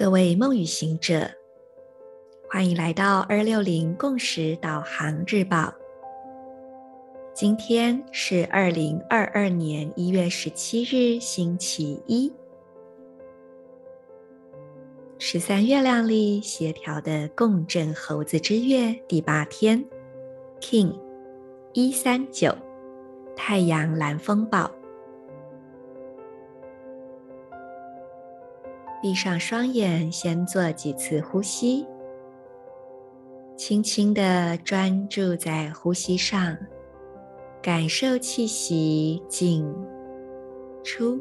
各位梦与行者，欢迎来到二六零共识导航日报。今天是二零二二年一月十七日，星期一，十三月亮历协调的共振猴子之月第八天，King 一三九，太阳蓝风暴。闭上双眼，先做几次呼吸，轻轻地专注在呼吸上，感受气息进出，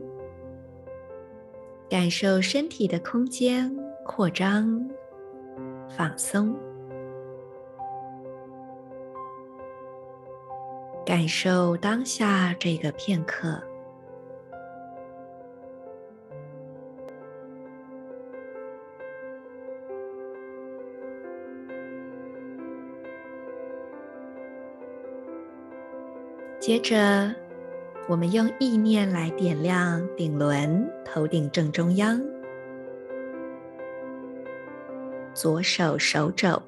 感受身体的空间扩张、放松，感受当下这个片刻。接着，我们用意念来点亮顶轮，头顶正中央，左手手肘，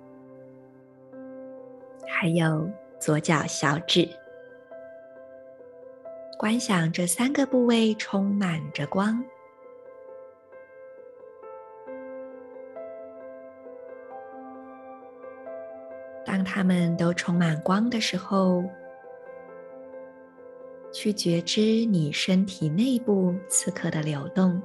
还有左脚小指，观想这三个部位充满着光。当它们都充满光的时候，去觉知你身体内部此刻的流动，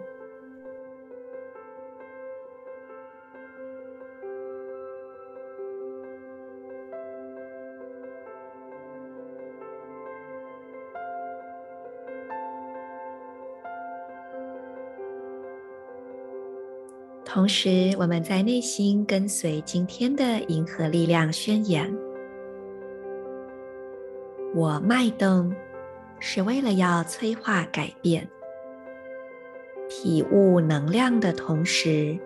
同时我们在内心跟随今天的银河力量宣言：我脉动。是为了要催化改变，体悟能量的同时，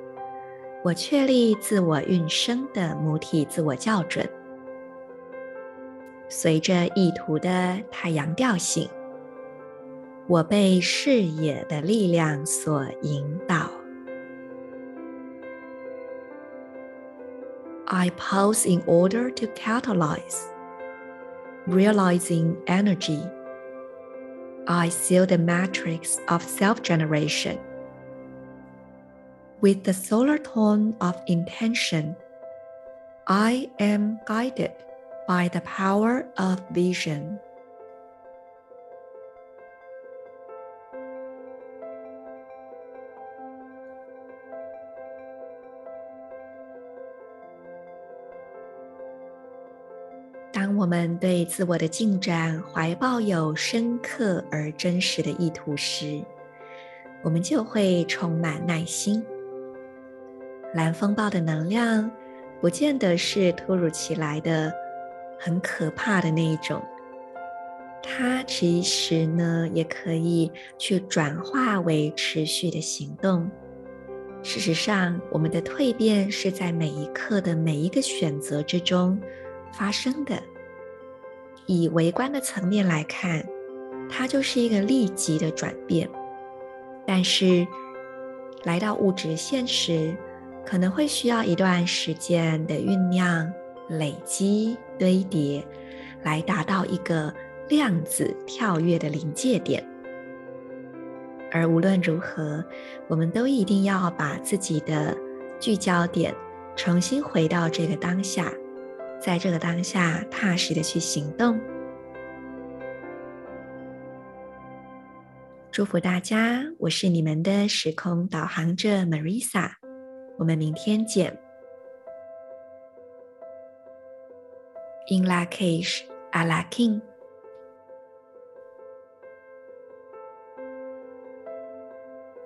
我确立自我运生的母体自我校准。随着意图的太阳调性，我被视野的力量所引导。I pause in order to catalyze, realizing energy. I seal the matrix of self-generation with the solar tone of intention. I am guided by the power of vision. 当我们对自我的进展怀抱有深刻而真实的意图时，我们就会充满耐心。蓝风暴的能量不见得是突如其来的、很可怕的那一种，它其实呢也可以去转化为持续的行动。事实上，我们的蜕变是在每一刻的每一个选择之中发生的。以微观的层面来看，它就是一个立即的转变。但是，来到物质现实，可能会需要一段时间的酝酿、累积、堆叠，来达到一个量子跳跃的临界点。而无论如何，我们都一定要把自己的聚焦点重新回到这个当下。在这个当下，踏实的去行动。祝福大家，我是你们的时空导航者 Marisa，我们明天见。In Lak'ech Ala K'in。